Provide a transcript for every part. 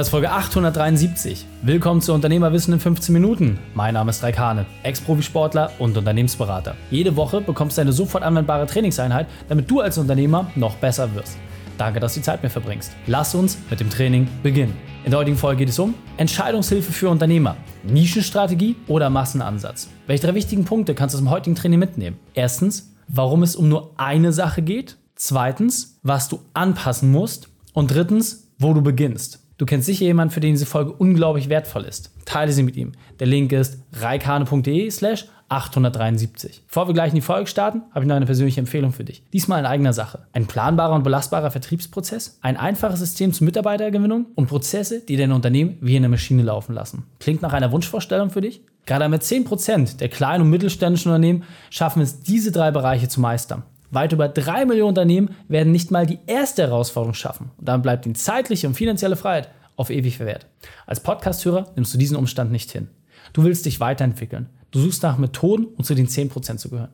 Das ist Folge 873. Willkommen zu Unternehmerwissen in 15 Minuten. Mein Name ist Raikane, Ex-Profisportler und Unternehmensberater. Jede Woche bekommst du eine sofort anwendbare Trainingseinheit, damit du als Unternehmer noch besser wirst. Danke, dass du die Zeit mir verbringst. Lass uns mit dem Training beginnen. In der heutigen Folge geht es um Entscheidungshilfe für Unternehmer, Nischenstrategie oder Massenansatz. Welche drei wichtigen Punkte kannst du aus dem heutigen Training mitnehmen? Erstens, warum es um nur eine Sache geht. Zweitens, was du anpassen musst. Und drittens, wo du beginnst. Du kennst sicher jemanden, für den diese Folge unglaublich wertvoll ist. Teile sie mit ihm. Der Link ist reikane.de slash 873. Bevor wir gleich in die Folge starten, habe ich noch eine persönliche Empfehlung für dich. Diesmal in eigener Sache. Ein planbarer und belastbarer Vertriebsprozess, ein einfaches System zur Mitarbeitergewinnung und Prozesse, die dein Unternehmen wie eine Maschine laufen lassen. Klingt nach einer Wunschvorstellung für dich? Gerade mit 10% der kleinen und mittelständischen Unternehmen schaffen es, diese drei Bereiche zu meistern. Weit über drei Millionen Unternehmen werden nicht mal die erste Herausforderung schaffen. Und dann bleibt ihnen zeitliche und finanzielle Freiheit auf ewig verwehrt. Als Podcasthörer nimmst du diesen Umstand nicht hin. Du willst dich weiterentwickeln. Du suchst nach Methoden, um zu den 10% zu gehören.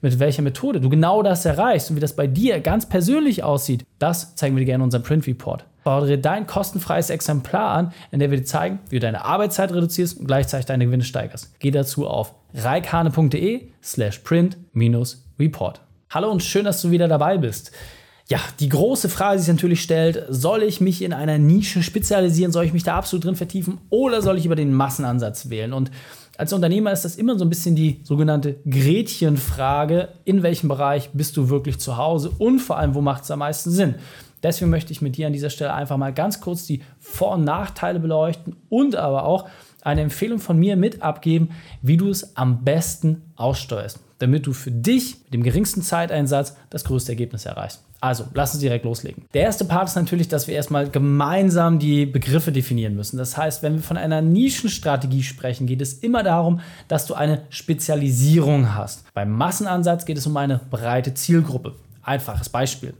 Mit welcher Methode du genau das erreichst und wie das bei dir ganz persönlich aussieht, das zeigen wir dir gerne in unserem Print Report. Fordere dein kostenfreies Exemplar an, in dem wir dir zeigen, wie du deine Arbeitszeit reduzierst und gleichzeitig deine Gewinne steigerst. Geh dazu auf reikane.de slash print-report. Hallo und schön, dass du wieder dabei bist. Ja, die große Frage, die sich natürlich stellt, soll ich mich in einer Nische spezialisieren, soll ich mich da absolut drin vertiefen oder soll ich über den Massenansatz wählen? Und als Unternehmer ist das immer so ein bisschen die sogenannte Gretchenfrage, in welchem Bereich bist du wirklich zu Hause und vor allem, wo macht es am meisten Sinn? Deswegen möchte ich mit dir an dieser Stelle einfach mal ganz kurz die Vor- und Nachteile beleuchten und aber auch eine Empfehlung von mir mit abgeben, wie du es am besten aussteuerst, damit du für dich mit dem geringsten Zeiteinsatz das größte Ergebnis erreichst. Also, lass uns direkt loslegen. Der erste Part ist natürlich, dass wir erstmal gemeinsam die Begriffe definieren müssen. Das heißt, wenn wir von einer Nischenstrategie sprechen, geht es immer darum, dass du eine Spezialisierung hast. Beim Massenansatz geht es um eine breite Zielgruppe. Einfaches Beispiel.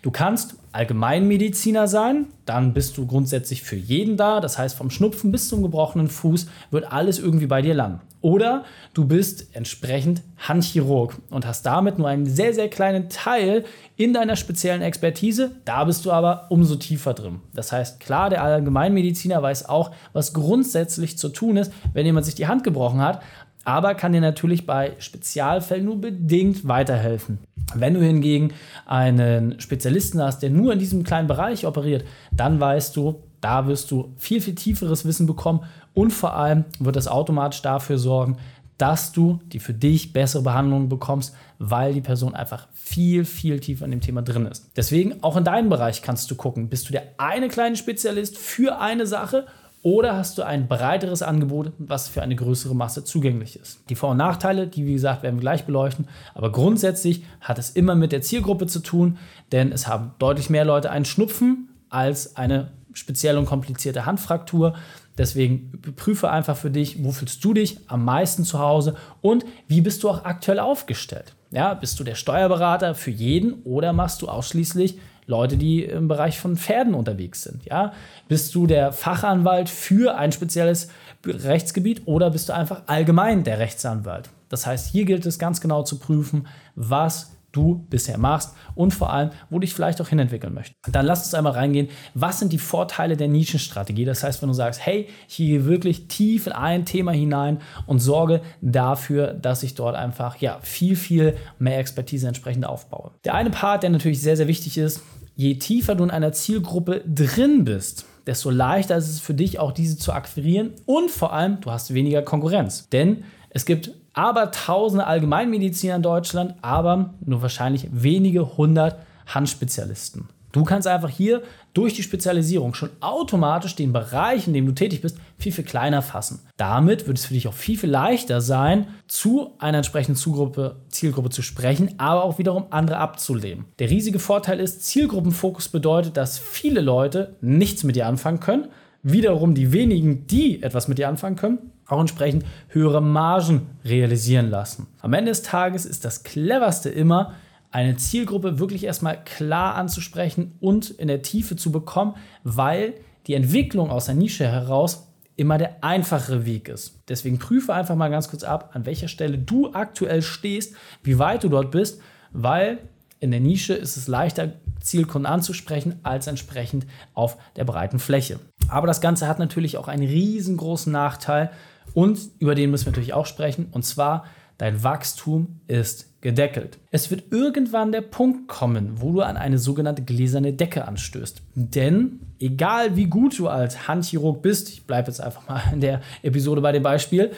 Du kannst Allgemeinmediziner sein, dann bist du grundsätzlich für jeden da. Das heißt, vom Schnupfen bis zum gebrochenen Fuß wird alles irgendwie bei dir landen. Oder du bist entsprechend Handchirurg und hast damit nur einen sehr, sehr kleinen Teil in deiner speziellen Expertise. Da bist du aber umso tiefer drin. Das heißt, klar, der Allgemeinmediziner weiß auch, was grundsätzlich zu tun ist, wenn jemand sich die Hand gebrochen hat, aber kann dir natürlich bei Spezialfällen nur bedingt weiterhelfen. Wenn du hingegen einen Spezialisten hast, der nur in diesem kleinen Bereich operiert, dann weißt du, da wirst du viel, viel tieferes Wissen bekommen und vor allem wird das automatisch dafür sorgen, dass du die für dich bessere Behandlung bekommst, weil die Person einfach viel, viel tiefer in dem Thema drin ist. Deswegen auch in deinem Bereich kannst du gucken, bist du der eine kleine Spezialist für eine Sache oder hast du ein breiteres Angebot, was für eine größere Masse zugänglich ist? Die Vor- und Nachteile, die wie gesagt werden wir gleich beleuchten, aber grundsätzlich hat es immer mit der Zielgruppe zu tun, denn es haben deutlich mehr Leute einen Schnupfen als eine spezielle und komplizierte Handfraktur. Deswegen prüfe einfach für dich, wo fühlst du dich am meisten zu Hause und wie bist du auch aktuell aufgestellt? Ja, bist du der Steuerberater für jeden oder machst du ausschließlich Leute, die im Bereich von Pferden unterwegs sind. Ja? Bist du der Fachanwalt für ein spezielles Rechtsgebiet oder bist du einfach allgemein der Rechtsanwalt? Das heißt, hier gilt es ganz genau zu prüfen, was du bisher machst und vor allem, wo du dich vielleicht auch hinentwickeln möchtest. Dann lass uns einmal reingehen, was sind die Vorteile der Nischenstrategie? Das heißt, wenn du sagst, hey, ich gehe wirklich tief in ein Thema hinein und sorge dafür, dass ich dort einfach ja, viel, viel mehr Expertise entsprechend aufbaue. Der eine Part, der natürlich sehr, sehr wichtig ist, je tiefer du in einer Zielgruppe drin bist, desto leichter ist es für dich auch diese zu akquirieren und vor allem du hast weniger Konkurrenz. Denn es gibt aber tausende Allgemeinmediziner in Deutschland, aber nur wahrscheinlich wenige hundert Handspezialisten. Du kannst einfach hier durch die Spezialisierung schon automatisch den Bereich, in dem du tätig bist, viel, viel kleiner fassen. Damit wird es für dich auch viel, viel leichter sein, zu einer entsprechenden Zugruppe, Zielgruppe zu sprechen, aber auch wiederum andere abzulehnen. Der riesige Vorteil ist, Zielgruppenfokus bedeutet, dass viele Leute nichts mit dir anfangen können, wiederum die wenigen, die etwas mit dir anfangen können, auch entsprechend höhere Margen realisieren lassen. Am Ende des Tages ist das cleverste immer, eine Zielgruppe wirklich erstmal klar anzusprechen und in der Tiefe zu bekommen, weil die Entwicklung aus der Nische heraus immer der einfachere Weg ist. Deswegen prüfe einfach mal ganz kurz ab, an welcher Stelle du aktuell stehst, wie weit du dort bist, weil in der Nische ist es leichter, Zielkunden anzusprechen, als entsprechend auf der breiten Fläche. Aber das Ganze hat natürlich auch einen riesengroßen Nachteil und über den müssen wir natürlich auch sprechen. Und zwar, dein Wachstum ist gedeckelt. Es wird irgendwann der Punkt kommen, wo du an eine sogenannte gläserne Decke anstößt. Denn egal wie gut du als Handchirurg bist, ich bleibe jetzt einfach mal in der Episode bei dem Beispiel,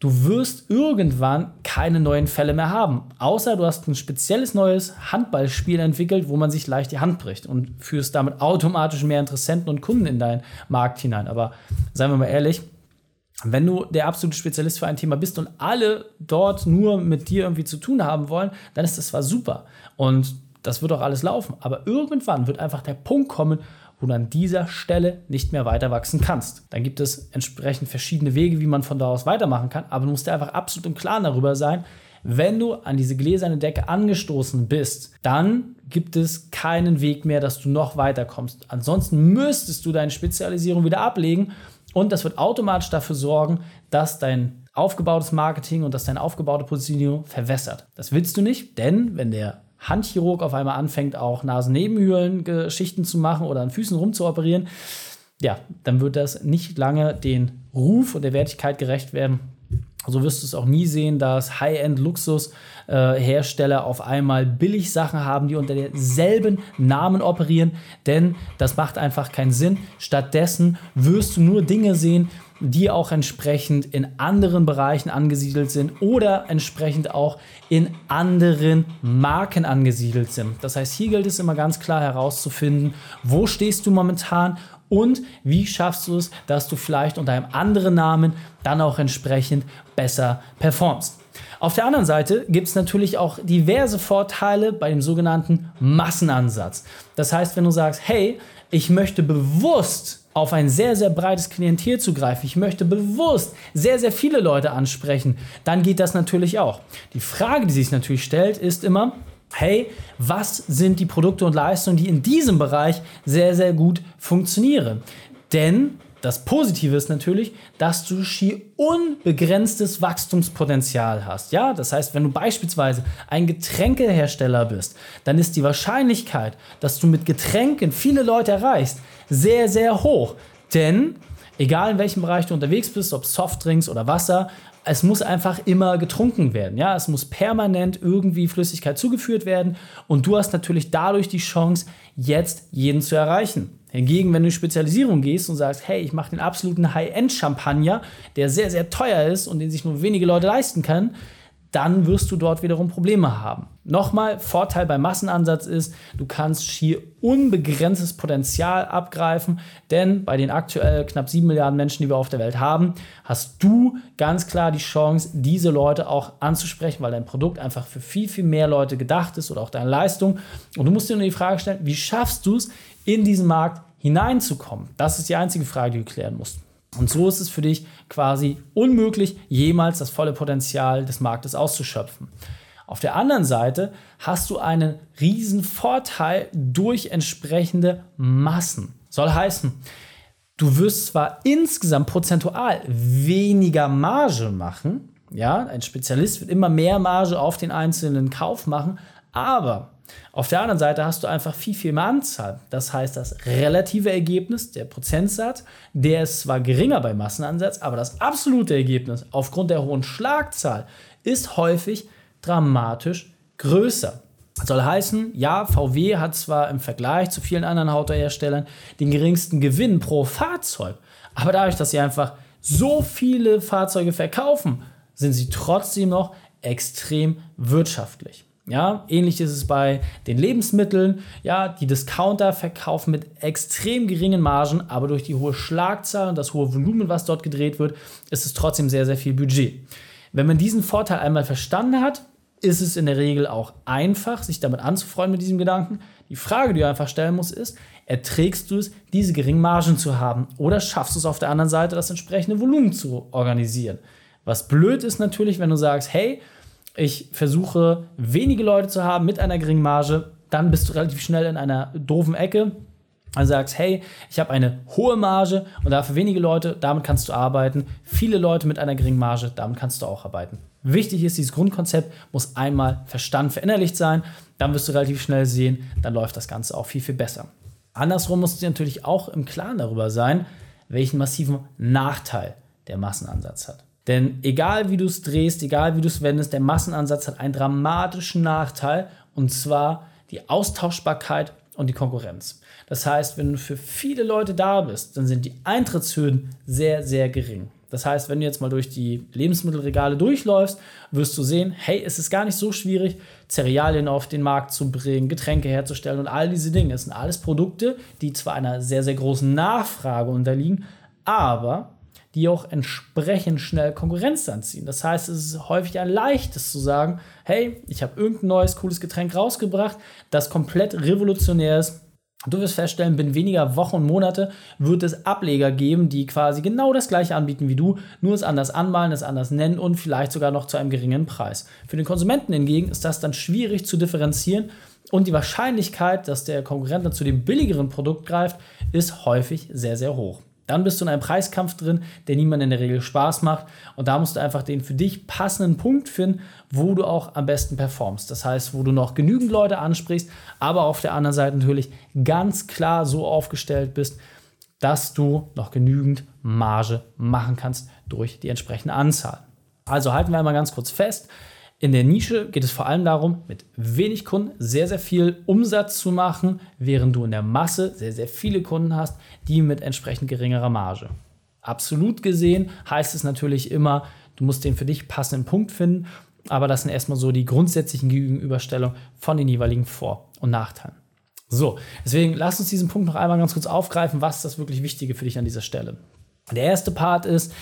du wirst irgendwann keine neuen Fälle mehr haben. Außer du hast ein spezielles neues Handballspiel entwickelt, wo man sich leicht die Hand bricht und führst damit automatisch mehr Interessenten und Kunden in deinen Markt hinein. Aber seien wir mal ehrlich, wenn du der absolute Spezialist für ein Thema bist und alle dort nur mit dir irgendwie zu tun haben wollen, dann ist das zwar super und das wird auch alles laufen, aber irgendwann wird einfach der Punkt kommen, wo du an dieser Stelle nicht mehr weiter wachsen kannst. Dann gibt es entsprechend verschiedene Wege, wie man von da aus weitermachen kann, aber du musst dir einfach absolut im Klaren darüber sein, wenn du an diese gläserne Decke angestoßen bist, dann gibt es keinen Weg mehr, dass du noch weiterkommst. Ansonsten müsstest du deine Spezialisierung wieder ablegen und das wird automatisch dafür sorgen, dass dein aufgebautes Marketing und dass deine aufgebaute Positionierung verwässert. Das willst du nicht, denn wenn der Handchirurg auf einmal anfängt, auch Nasennebenhöhlen-Geschichten zu machen oder an Füßen rumzuoperieren, ja, dann wird das nicht lange den Ruf und der Wertigkeit gerecht werden. So wirst du es auch nie sehen, dass High-End-Luxus-Hersteller auf einmal billig Sachen haben, die unter derselben Namen operieren, denn das macht einfach keinen Sinn. Stattdessen wirst du nur Dinge sehen, die auch entsprechend in anderen Bereichen angesiedelt sind oder entsprechend auch in anderen Marken angesiedelt sind. Das heißt, hier gilt es immer ganz klar herauszufinden, wo stehst du momentan und wie schaffst du es, dass du vielleicht unter einem anderen Namen dann auch entsprechend besser performst. Auf der anderen Seite gibt es natürlich auch diverse Vorteile bei dem sogenannten Massenansatz. Das heißt, wenn du sagst, hey, ich möchte bewusst auf ein sehr, sehr breites Klientel zugreifen, ich möchte bewusst sehr, sehr viele Leute ansprechen, dann geht das natürlich auch. Die Frage, die sich natürlich stellt, ist immer, hey, was sind die Produkte und Leistungen, die in diesem Bereich sehr, sehr gut funktionieren? Denn das Positive ist natürlich, dass du schier unbegrenztes Wachstumspotenzial hast. Ja, das heißt, wenn du beispielsweise ein Getränkehersteller bist, dann ist die Wahrscheinlichkeit, dass du mit Getränken viele Leute erreichst, sehr, sehr hoch. Denn egal in welchem Bereich du unterwegs bist, ob Softdrinks oder Wasser, es muss einfach immer getrunken werden. Ja, es muss permanent irgendwie Flüssigkeit zugeführt werden und du hast natürlich dadurch die Chance, jetzt jeden zu erreichen. Hingegen, wenn du in Spezialisierung gehst und sagst, hey, ich mache den absoluten High-End-Champagner, der sehr, sehr teuer ist und den sich nur wenige Leute leisten können, dann wirst du dort wiederum Probleme haben. Nochmal, Vorteil beim Massenansatz ist, du kannst schier unbegrenztes Potenzial abgreifen, denn bei den aktuell knapp 7 Milliarden Menschen, die wir auf der Welt haben, hast du ganz klar die Chance, diese Leute auch anzusprechen, weil dein Produkt einfach für viel, viel mehr Leute gedacht ist oder auch deine Leistung. Und du musst dir nur die Frage stellen, wie schaffst du es, in diesen Markt hineinzukommen? Das ist die einzige Frage, die du klären musst. Und so ist es für dich quasi unmöglich, jemals das volle Potenzial des Marktes auszuschöpfen. Auf der anderen Seite hast du einen riesen Vorteil durch entsprechende Massen. Soll heißen, du wirst zwar insgesamt prozentual weniger Marge machen, ja, ein Spezialist wird immer mehr Marge auf den einzelnen Kauf machen, aber auf der anderen Seite hast du einfach viel, viel mehr Anzahl. Das heißt, das relative Ergebnis, der Prozentsatz, der ist zwar geringer beim Massenansatz, aber das absolute Ergebnis aufgrund der hohen Schlagzahl ist häufig dramatisch größer. Das soll heißen, ja, VW hat zwar im Vergleich zu vielen anderen Autoherstellern den geringsten Gewinn pro Fahrzeug, aber dadurch, dass sie einfach so viele Fahrzeuge verkaufen, sind sie trotzdem noch extrem wirtschaftlich. Ja, ähnlich ist es bei den Lebensmitteln. Ja, die Discounter verkaufen mit extrem geringen Margen, aber durch die hohe Schlagzahl und das hohe Volumen, was dort gedreht wird, ist es trotzdem sehr, sehr viel Budget. Wenn man diesen Vorteil einmal verstanden hat, ist es in der Regel auch einfach, sich damit anzufreuen mit diesem Gedanken. Die Frage, die du einfach stellen musst, ist, erträgst du es, diese geringen Margen zu haben oder schaffst du es auf der anderen Seite, das entsprechende Volumen zu organisieren? Was blöd ist natürlich, wenn du sagst, hey, ich versuche wenige Leute zu haben mit einer geringen Marge, dann bist du relativ schnell in einer doofen Ecke. Also sagst, hey, ich habe eine hohe Marge und dafür wenige Leute, damit kannst du arbeiten. Viele Leute mit einer geringen Marge, damit kannst du auch arbeiten. Wichtig ist, dieses Grundkonzept muss einmal verstanden, verinnerlicht sein. Dann wirst du relativ schnell sehen, dann läuft das Ganze auch viel, viel besser. Andersrum musst du dir natürlich auch im Klaren darüber sein, welchen massiven Nachteil der Massenansatz hat. Denn egal wie du es drehst, egal wie du es wendest, der Massenansatz hat einen dramatischen Nachteil und zwar die Austauschbarkeit und die Konkurrenz. Das heißt, wenn du für viele Leute da bist, dann sind die Eintrittshürden sehr, sehr gering. Das heißt, wenn du jetzt mal durch die Lebensmittelregale durchläufst, wirst du sehen, hey, es ist gar nicht so schwierig, Cerealien auf den Markt zu bringen, Getränke herzustellen und all diese Dinge. Es sind alles Produkte, die zwar einer sehr, sehr großen Nachfrage unterliegen, aber die auch entsprechend schnell Konkurrenz anziehen. Das heißt, es ist häufig ein leichtes zu sagen, hey, ich habe irgendein neues, cooles Getränk rausgebracht, das komplett revolutionär ist. Du wirst feststellen, binnen weniger Wochen und Monate wird es Ableger geben, die quasi genau das gleiche anbieten wie du, nur es anders anmalen, es anders nennen und vielleicht sogar noch zu einem geringen Preis. Für den Konsumenten hingegen ist das dann schwierig zu differenzieren und die Wahrscheinlichkeit, dass der Konkurrent dann zu dem billigeren Produkt greift, ist häufig sehr, sehr hoch. Dann bist du in einem Preiskampf drin, der niemand in der Regel Spaß macht. Und da musst du einfach den für dich passenden Punkt finden, wo du auch am besten performst. Das heißt, wo du noch genügend Leute ansprichst, aber auf der anderen Seite natürlich ganz klar so aufgestellt bist, dass du noch genügend Marge machen kannst durch die entsprechende Anzahl. Also halten wir einmal ganz kurz fest. In der Nische geht es vor allem darum, mit wenig Kunden sehr, sehr viel Umsatz zu machen, während du in der Masse sehr, sehr viele Kunden hast, die mit entsprechend geringerer Marge. Absolut gesehen heißt es natürlich immer, du musst den für dich passenden Punkt finden, aber das sind erstmal so die grundsätzlichen Gegenüberstellungen von den jeweiligen Vor- und Nachteilen. So, deswegen lass uns diesen Punkt noch einmal ganz kurz aufgreifen, was ist das wirklich Wichtige für dich an dieser Stelle. Der erste Part ist,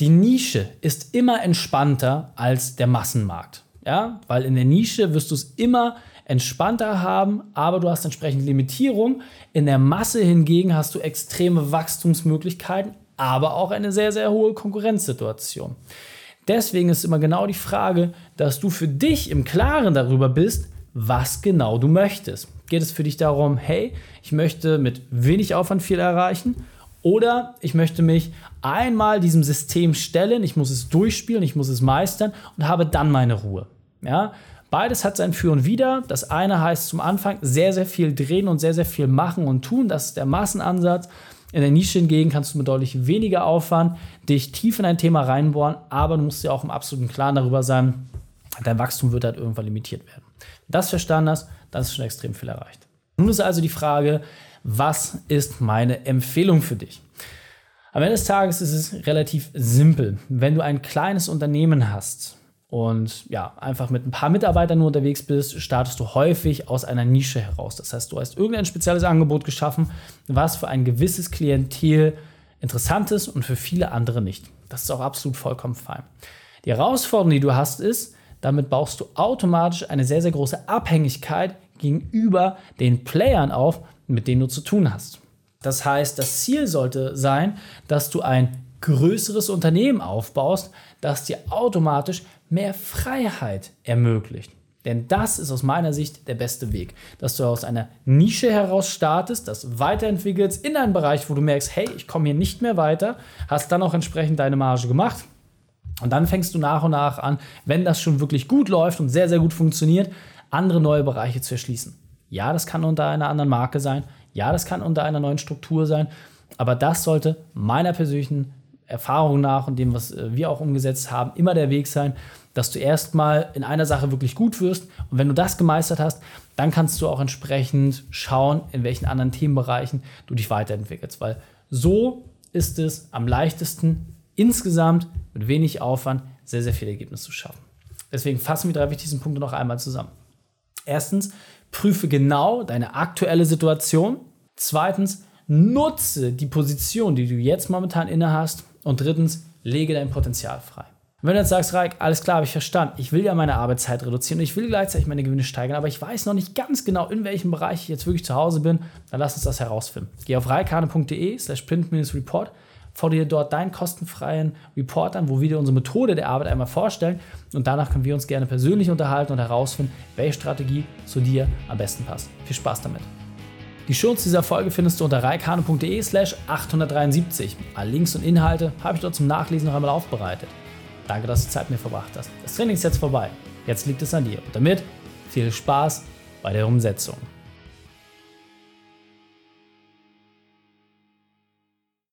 die Nische ist immer entspannter als der Massenmarkt. Ja, weil in der Nische wirst du es immer entspannter haben, aber du hast entsprechend Limitierung. In der Masse hingegen hast du extreme Wachstumsmöglichkeiten, aber auch eine sehr, sehr hohe Konkurrenzsituation. Deswegen ist immer genau die Frage, dass du für dich im Klaren darüber bist, was genau du möchtest. Geht es für dich darum, hey, ich möchte mit wenig Aufwand viel erreichen oder ich möchte mich einmal diesem System stellen, ich muss es durchspielen, ich muss es meistern und habe dann meine Ruhe. Ja? Beides hat sein Für und Wider. Das eine heißt zum Anfang sehr, sehr viel drehen und sehr, sehr viel machen und tun. Das ist der Massenansatz. In der Nische hingegen kannst du mit deutlich weniger Aufwand dich tief in ein Thema reinbohren, aber du musst dir auch im absoluten Klaren darüber sein, dein Wachstum wird halt irgendwann limitiert werden. Wenn das verstanden hast, dann ist schon extrem viel erreicht. Nun ist also die Frage, was ist meine Empfehlung für dich? Am Ende des Tages ist es relativ simpel. Wenn du ein kleines Unternehmen hast, und ja, einfach mit ein paar Mitarbeitern nur unterwegs bist, startest du häufig aus einer Nische heraus. Das heißt, du hast irgendein spezielles Angebot geschaffen, was für ein gewisses Klientel interessant ist und für viele andere nicht. Das ist auch absolut vollkommen fein. Die Herausforderung, die du hast, ist, damit baust du automatisch eine sehr, sehr große Abhängigkeit gegenüber den Playern auf, mit denen du zu tun hast. Das heißt, das Ziel sollte sein, dass du ein größeres Unternehmen aufbaust, das dir automatisch mehr Freiheit ermöglicht. Denn das ist aus meiner Sicht der beste Weg, dass du aus einer Nische heraus startest, das weiterentwickelst in einen Bereich, wo du merkst, hey, ich komme hier nicht mehr weiter, hast dann auch entsprechend deine Marge gemacht und dann fängst du nach und nach an, wenn das schon wirklich gut läuft und sehr, sehr gut funktioniert, andere neue Bereiche zu erschließen. Ja, das kann unter einer anderen Marke sein, ja, das kann unter einer neuen Struktur sein, aber das sollte meiner persönlichen Erfahrung nach und dem, was äh, wir auch umgesetzt haben, immer der Weg sein, dass du erstmal in einer Sache wirklich gut wirst. Und wenn du das gemeistert hast, dann kannst du auch entsprechend schauen, in welchen anderen Themenbereichen du dich weiterentwickelst. Weil so ist es am leichtesten, insgesamt mit wenig Aufwand sehr, sehr viel Ergebnis zu schaffen. Deswegen fassen wir drei wichtigsten Punkte noch einmal zusammen. Erstens, prüfe genau deine aktuelle Situation. Zweitens, nutze die Position, die du jetzt momentan inne hast und drittens, lege dein Potenzial frei. wenn du jetzt sagst, Raik, alles klar, habe ich verstanden, ich will ja meine Arbeitszeit reduzieren und ich will gleichzeitig meine Gewinne steigern, aber ich weiß noch nicht ganz genau, in welchem Bereich ich jetzt wirklich zu Hause bin, dann lass uns das herausfinden. Geh auf reikane.de slash print-report, fordere dir dort deinen kostenfreien Report an, wo wir dir unsere Methode der Arbeit einmal vorstellen und danach können wir uns gerne persönlich unterhalten und herausfinden, welche Strategie zu dir am besten passt. Viel Spaß damit! Die Shownotes dieser Folge findest du unter reikane.de slash 873. Alle Links und Inhalte habe ich dort zum Nachlesen noch einmal aufbereitet. Danke, dass du Zeit mit mir verbracht hast. Das Training ist jetzt vorbei. Jetzt liegt es an dir. Und damit viel Spaß bei der Umsetzung.